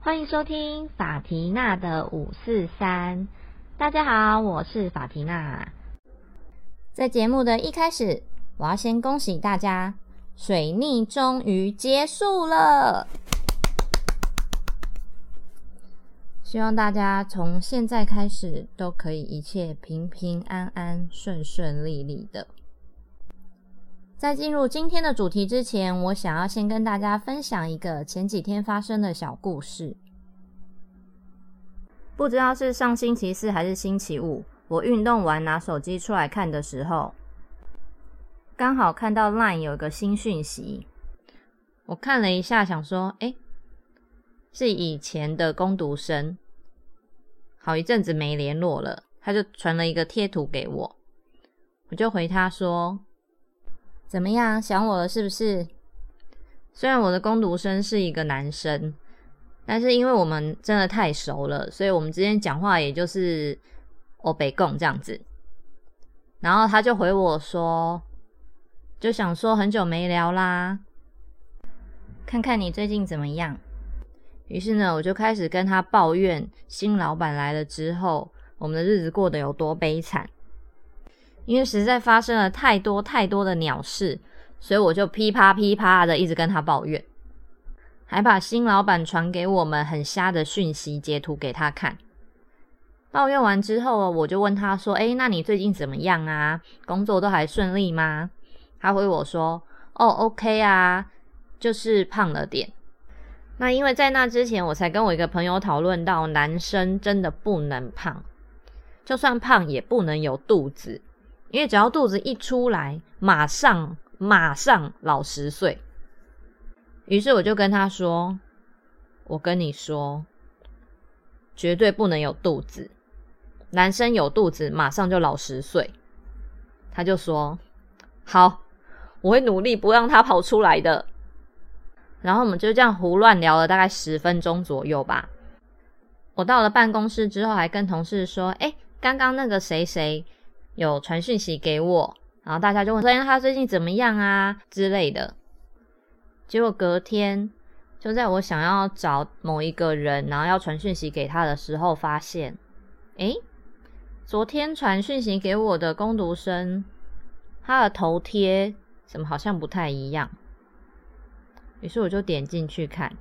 欢迎收听法缇娜的五四三。大家好，我是法缇娜。在节目的一开始，我要先恭喜大家，水逆终于结束了。希望大家从现在开始都可以一切平平安安、顺顺利利的。在进入今天的主题之前，我想要先跟大家分享一个前几天发生的小故事。不知道是上星期四还是星期五，我运动完拿手机出来看的时候，刚好看到 LINE 有一个新讯息。我看了一下，想说：“哎，是以前的攻读生。”好一阵子没联络了，他就传了一个贴图给我，我就回他说：“怎么样，想我了是不是？”虽然我的攻读生是一个男生，但是因为我们真的太熟了，所以我们之间讲话也就是“哦北共”这样子。然后他就回我说：“就想说很久没聊啦，看看你最近怎么样。”于是呢，我就开始跟他抱怨新老板来了之后，我们的日子过得有多悲惨。因为实在发生了太多太多的鸟事，所以我就噼啪噼啪的一直跟他抱怨，还把新老板传给我们很瞎的讯息截图给他看。抱怨完之后，我就问他说：“哎，那你最近怎么样啊？工作都还顺利吗？”他回我说：“哦，OK 啊，就是胖了点。”那因为在那之前，我才跟我一个朋友讨论到，男生真的不能胖，就算胖也不能有肚子，因为只要肚子一出来，马上马上老十岁。于是我就跟他说：“我跟你说，绝对不能有肚子，男生有肚子马上就老十岁。”他就说：“好，我会努力不让他跑出来的。”然后我们就这样胡乱聊了大概十分钟左右吧。我到了办公室之后，还跟同事说：“哎，刚刚那个谁谁有传讯息给我。”然后大家就问：“说他最近怎么样啊？”之类的。结果隔天，就在我想要找某一个人，然后要传讯息给他的时候，发现，哎，昨天传讯息给我的攻读生，他的头贴怎么好像不太一样？于是我就点进去看，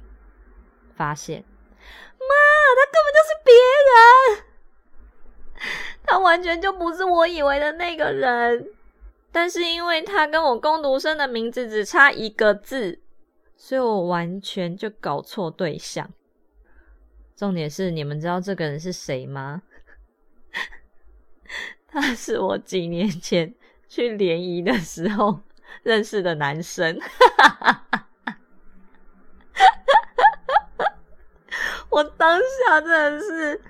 发现，妈，他根本就是别人，他完全就不是我以为的那个人。但是因为他跟我攻读生的名字只差一个字，所以我完全就搞错对象。重点是，你们知道这个人是谁吗？他是我几年前去联谊的时候认识的男生。我当下真的是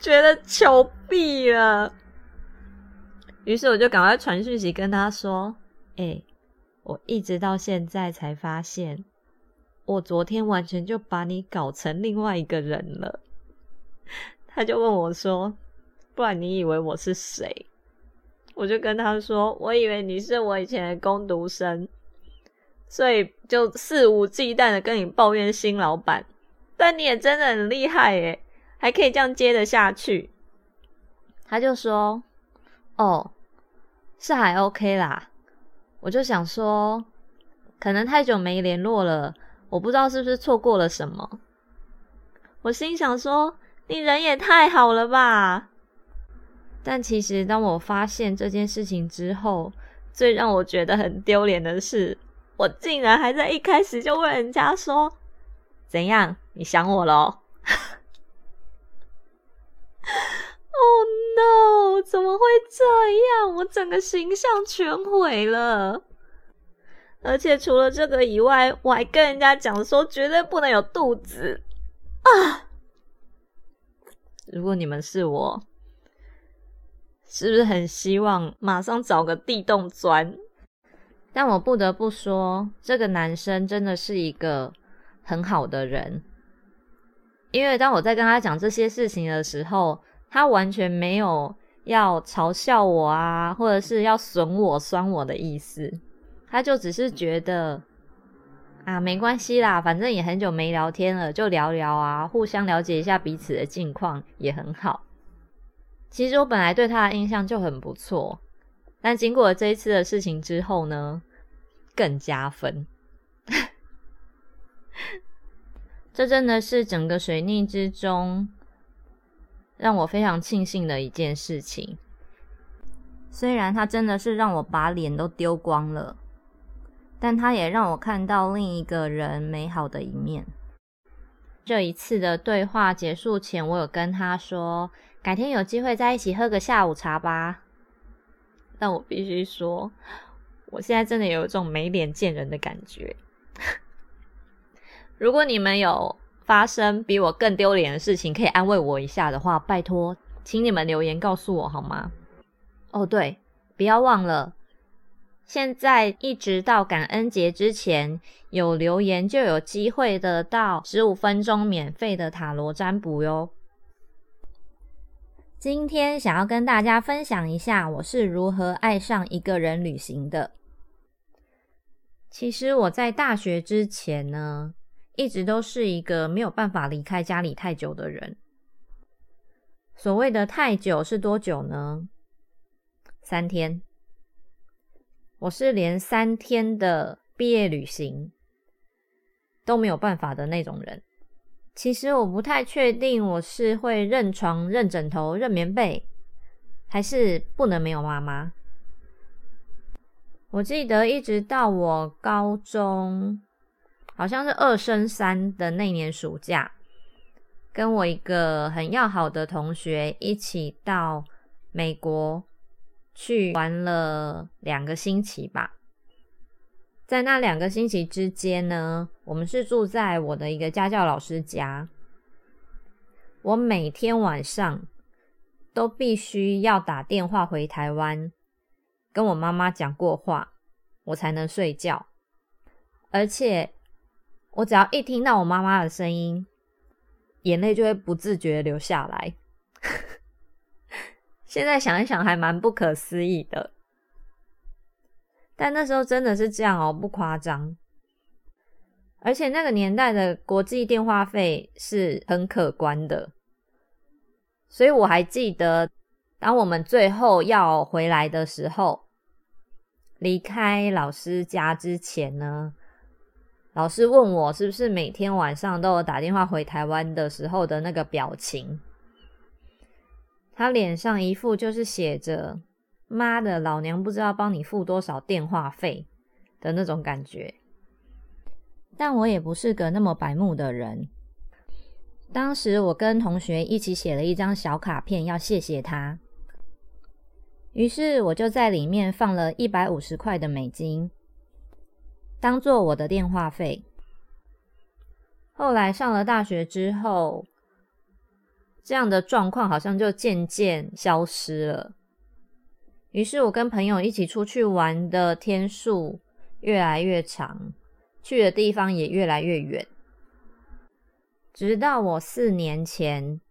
觉得糗毙了，于是我就赶快传讯息跟他说：“哎，我一直到现在才发现，我昨天完全就把你搞成另外一个人了。”他就问我说：“不然你以为我是谁？”我就跟他说：“我以为你是我以前的攻读生，所以就肆无忌惮的跟你抱怨新老板。”但你也真的很厉害耶，还可以这样接得下去。他就说：“哦，是还 OK 啦。”我就想说，可能太久没联络了，我不知道是不是错过了什么。我心想说：“你人也太好了吧！”但其实，当我发现这件事情之后，最让我觉得很丢脸的是，我竟然还在一开始就问人家说：“怎样？”你想我喽？Oh no！怎么会这样？我整个形象全毁了。而且除了这个以外，我还跟人家讲说绝对不能有肚子啊！如果你们是我，是不是很希望马上找个地洞钻？但我不得不说，这个男生真的是一个很好的人。因为当我在跟他讲这些事情的时候，他完全没有要嘲笑我啊，或者是要损我、酸我的意思。他就只是觉得啊，没关系啦，反正也很久没聊天了，就聊聊啊，互相了解一下彼此的近况也很好。其实我本来对他的印象就很不错，但经过了这一次的事情之后呢，更加分。这真的是整个水逆之中让我非常庆幸的一件事情。虽然他真的是让我把脸都丢光了，但他也让我看到另一个人美好的一面。这一次的对话结束前，我有跟他说，改天有机会再一起喝个下午茶吧。但我必须说，我现在真的有一种没脸见人的感觉。如果你们有发生比我更丢脸的事情，可以安慰我一下的话，拜托，请你们留言告诉我好吗？哦，对，不要忘了。现在一直到感恩节之前，有留言就有机会得到十五分钟免费的塔罗占卜哟。今天想要跟大家分享一下我是如何爱上一个人旅行的。其实我在大学之前呢，一直都是一个没有办法离开家里太久的人。所谓的太久是多久呢？三天。我是连三天的毕业旅行都没有办法的那种人。其实我不太确定我是会认床、认枕头、认棉被，还是不能没有妈妈。我记得一直到我高中，好像是二升三的那年暑假，跟我一个很要好的同学一起到美国。去玩了两个星期吧，在那两个星期之间呢，我们是住在我的一个家教老师家。我每天晚上都必须要打电话回台湾，跟我妈妈讲过话，我才能睡觉。而且，我只要一听到我妈妈的声音，眼泪就会不自觉流下来。现在想一想，还蛮不可思议的。但那时候真的是这样哦，不夸张。而且那个年代的国际电话费是很可观的，所以我还记得，当我们最后要回来的时候，离开老师家之前呢，老师问我是不是每天晚上都有打电话回台湾的时候的那个表情。他脸上一副就是写着“妈的，老娘不知道帮你付多少电话费”的那种感觉。但我也不是个那么白目的人。当时我跟同学一起写了一张小卡片，要谢谢他。于是我就在里面放了一百五十块的美金，当做我的电话费。后来上了大学之后。这样的状况好像就渐渐消失了。于是我跟朋友一起出去玩的天数越来越长，去的地方也越来越远。直到我四年前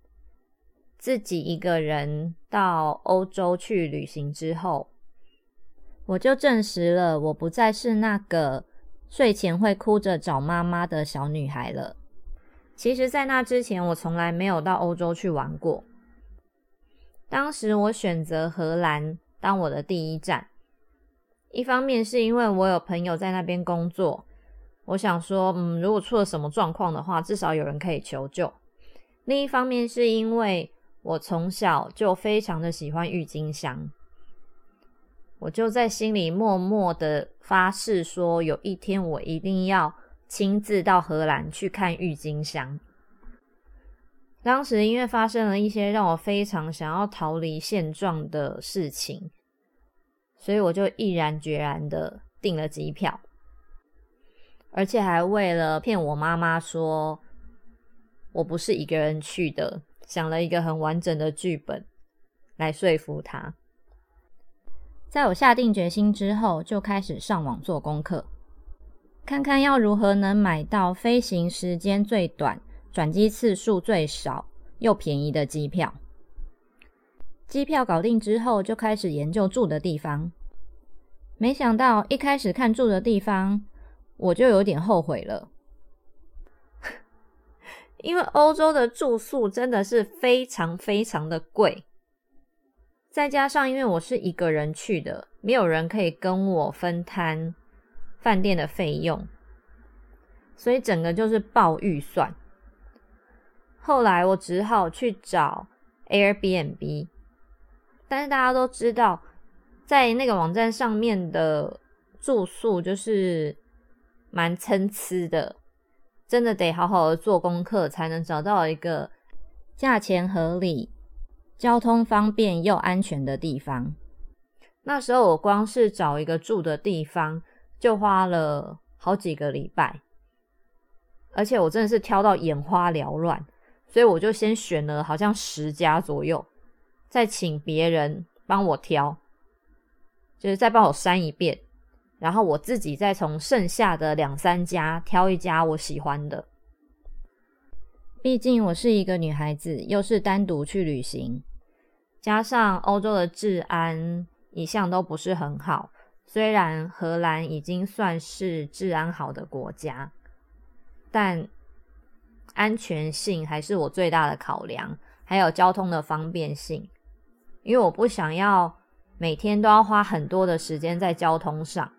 自己一个人到欧洲去旅行之后，我就证实了我不再是那个睡前会哭着找妈妈的小女孩了。其实，在那之前，我从来没有到欧洲去玩过。当时我选择荷兰当我的第一站，一方面是因为我有朋友在那边工作，我想说，嗯，如果出了什么状况的话，至少有人可以求救；另一方面是因为我从小就非常的喜欢郁金香，我就在心里默默的发誓说，有一天我一定要。亲自到荷兰去看郁金香。当时因为发生了一些让我非常想要逃离现状的事情，所以我就毅然决然的订了机票，而且还为了骗我妈妈说我不是一个人去的，想了一个很完整的剧本来说服她。在我下定决心之后，就开始上网做功课。看看要如何能买到飞行时间最短、转机次数最少又便宜的机票。机票搞定之后，就开始研究住的地方。没想到一开始看住的地方，我就有点后悔了，因为欧洲的住宿真的是非常非常的贵，再加上因为我是一个人去的，没有人可以跟我分摊饭店的费用，所以整个就是爆预算。后来我只好去找 Airbnb。但是大家都知道，在那个网站上面的住宿就是蛮参差的，真的得好好的做功课，才能找到一个价钱合理、交通方便又安全的地方。那时候我光是找一个住的地方，就花了好几个礼拜，而且我真的是挑到眼花缭乱，所以我就先选了好像十家左右。再请别人帮我挑，就是再帮我删一遍，然后我自己再从剩下的两三家挑一家我喜欢的。毕竟我是一个女孩子，又是单独去旅行，加上欧洲的治安一向都不是很好。虽然荷兰已经算是治安好的国家，但安全性还是我最大的考量，还有交通的方便性。因为我不想要每天都要花很多的时间在交通上。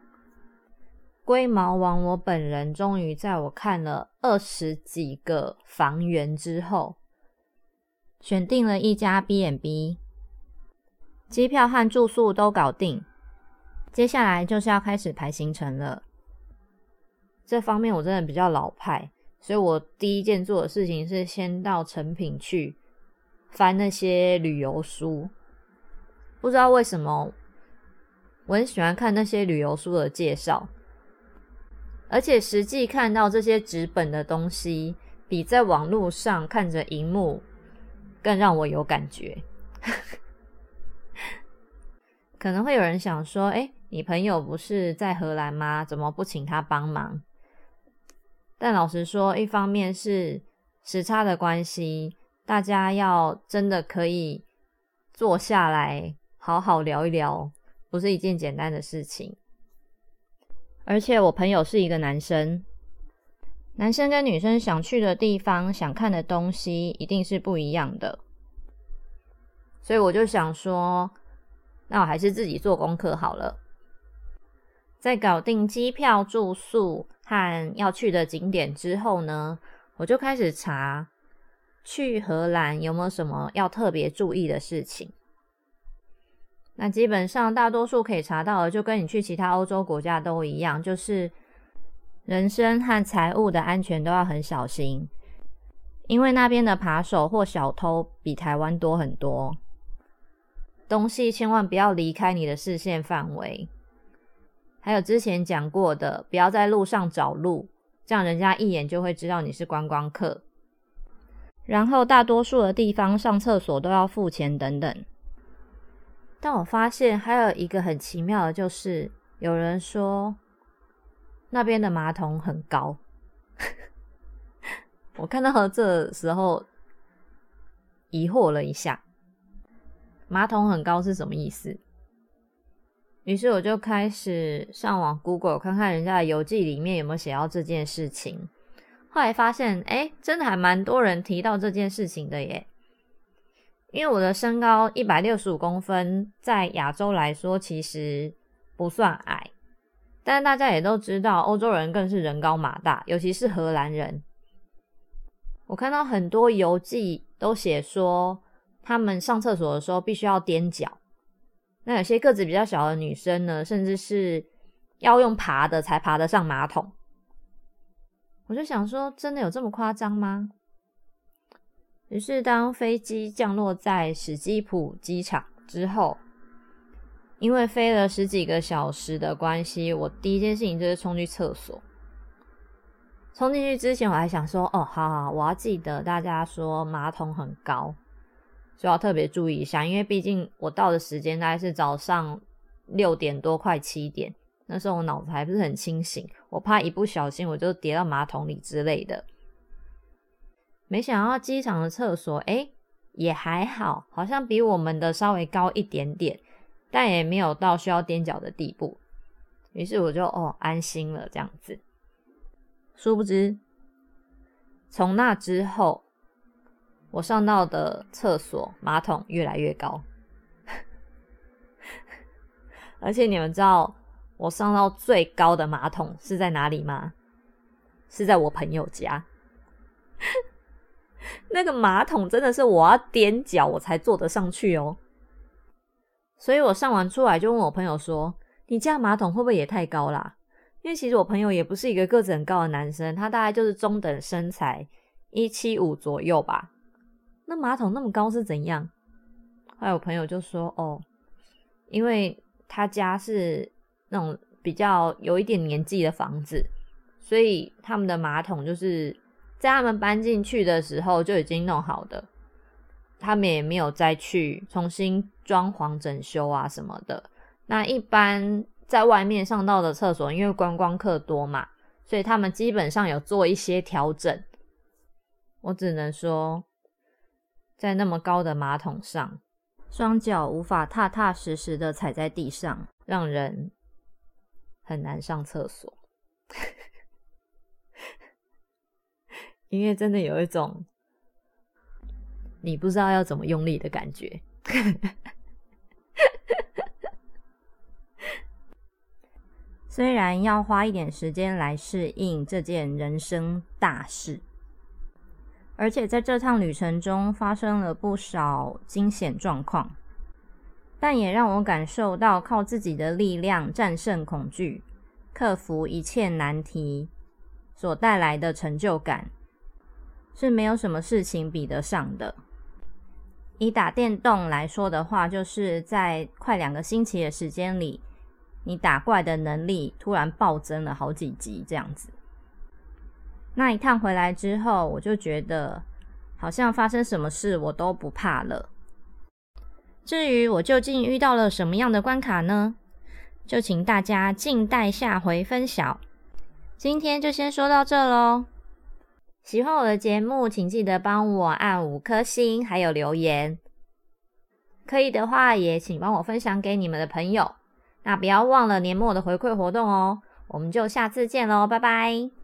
龟毛王，我本人终于在我看了二十几个房源之后，选定了一家 B&B，机票和住宿都搞定，接下来就是要开始排行程了。这方面我真的比较老派，所以我第一件做的事情是先到成品去翻那些旅游书。不知道为什么，我很喜欢看那些旅游书的介绍，而且实际看到这些纸本的东西，比在网络上看着荧幕更让我有感觉。可能会有人想说：“哎，你朋友不是在荷兰吗？怎么不请他帮忙？”但老实说，一方面是时差的关系，大家要真的可以坐下来。好好聊一聊，不是一件简单的事情。而且我朋友是一个男生，男生跟女生想去的地方、想看的东西一定是不一样的。所以我就想说，那我还是自己做功课好了。在搞定机票、住宿和要去的景点之后呢，我就开始查去荷兰有没有什么要特别注意的事情。那基本上大多数可以查到的，就跟你去其他欧洲国家都一样，就是人身和财物的安全都要很小心，因为那边的扒手或小偷比台湾多很多。东西千万不要离开你的视线范围。还有之前讲过的，不要在路上找路，这样人家一眼就会知道你是观光客。然后大多数的地方上厕所都要付钱等等。但我发现还有一个很奇妙的，就是有人说那边的马桶很高。我看到这时候疑惑了一下，马桶很高是什么意思？于是我就开始上网 Google 看看人家的游记里面有没有写到这件事情。后来发现，哎，真的还蛮多人提到这件事情的耶。因为我的身高一百六十五公分，在亚洲来说其实不算矮，但是大家也都知道，欧洲人更是人高马大，尤其是荷兰人。我看到很多游记都写说，他们上厕所的时候必须要踮脚。那有些个子比较小的女生呢，甚至是要用爬的才爬得上马桶。我就想说，真的有这么夸张吗？于是，当飞机降落在史基普机场之后，因为飞了十几个小时的关系，我第一件事情就是冲去厕所。冲进去之前，我还想说：“哦，好好，我要记得大家说马桶很高，所以要特别注意一下。因为毕竟我到的时间大概是早上六点多，快七点，那时候我脑子还不是很清醒，我怕一不小心我就跌到马桶里之类的。”没想到机场的厕所，哎，也还好，好像比我们的稍微高一点点，但也没有到需要踮脚的地步。于是我就哦安心了这样子。殊不知，从那之后，我上到的厕所马桶越来越高，而且你们知道我上到最高的马桶是在哪里吗？是在我朋友家。那个马桶真的是我要踮脚我才坐得上去哦。所以我上完出来就问我朋友说：“你家马桶会不会也太高啦？”因为其实我朋友也不是一个个子很高的男生，他大概就是中等身材，一七五左右吧。那马桶那么高是怎样？还有朋友就说：“哦，因为他家是那种比较有一点年纪的房子，所以他们的马桶就是在他们搬进去的时候就已经弄好的，他们也没有再去重新装潢整修啊什么的。那一般。”在外面上到的厕所，因为观光客多嘛，所以他们基本上有做一些调整。我只能说，在那么高的马桶上，双脚无法踏踏实实的踩在地上，让人很难上厕所。因为真的有一种你不知道要怎么用力的感觉。虽然要花一点时间来适应这件人生大事，而且在这趟旅程中发生了不少惊险状况，但也让我感受到靠自己的力量战胜恐惧、克服一切难题所带来的成就感，是没有什么事情比得上的。以打电动来说的话，就是在快两个星期的时间里。你打怪的能力突然暴增了好几级，这样子。那一趟回来之后，我就觉得好像发生什么事我都不怕了。至于我究竟遇到了什么样的关卡呢？就请大家静待下回分晓。今天就先说到这喽。喜欢我的节目，请记得帮我按五颗星，还有留言。可以的话，也请帮我分享给你们的朋友。那不要忘了年末的回馈活动哦，我们就下次见喽，拜拜。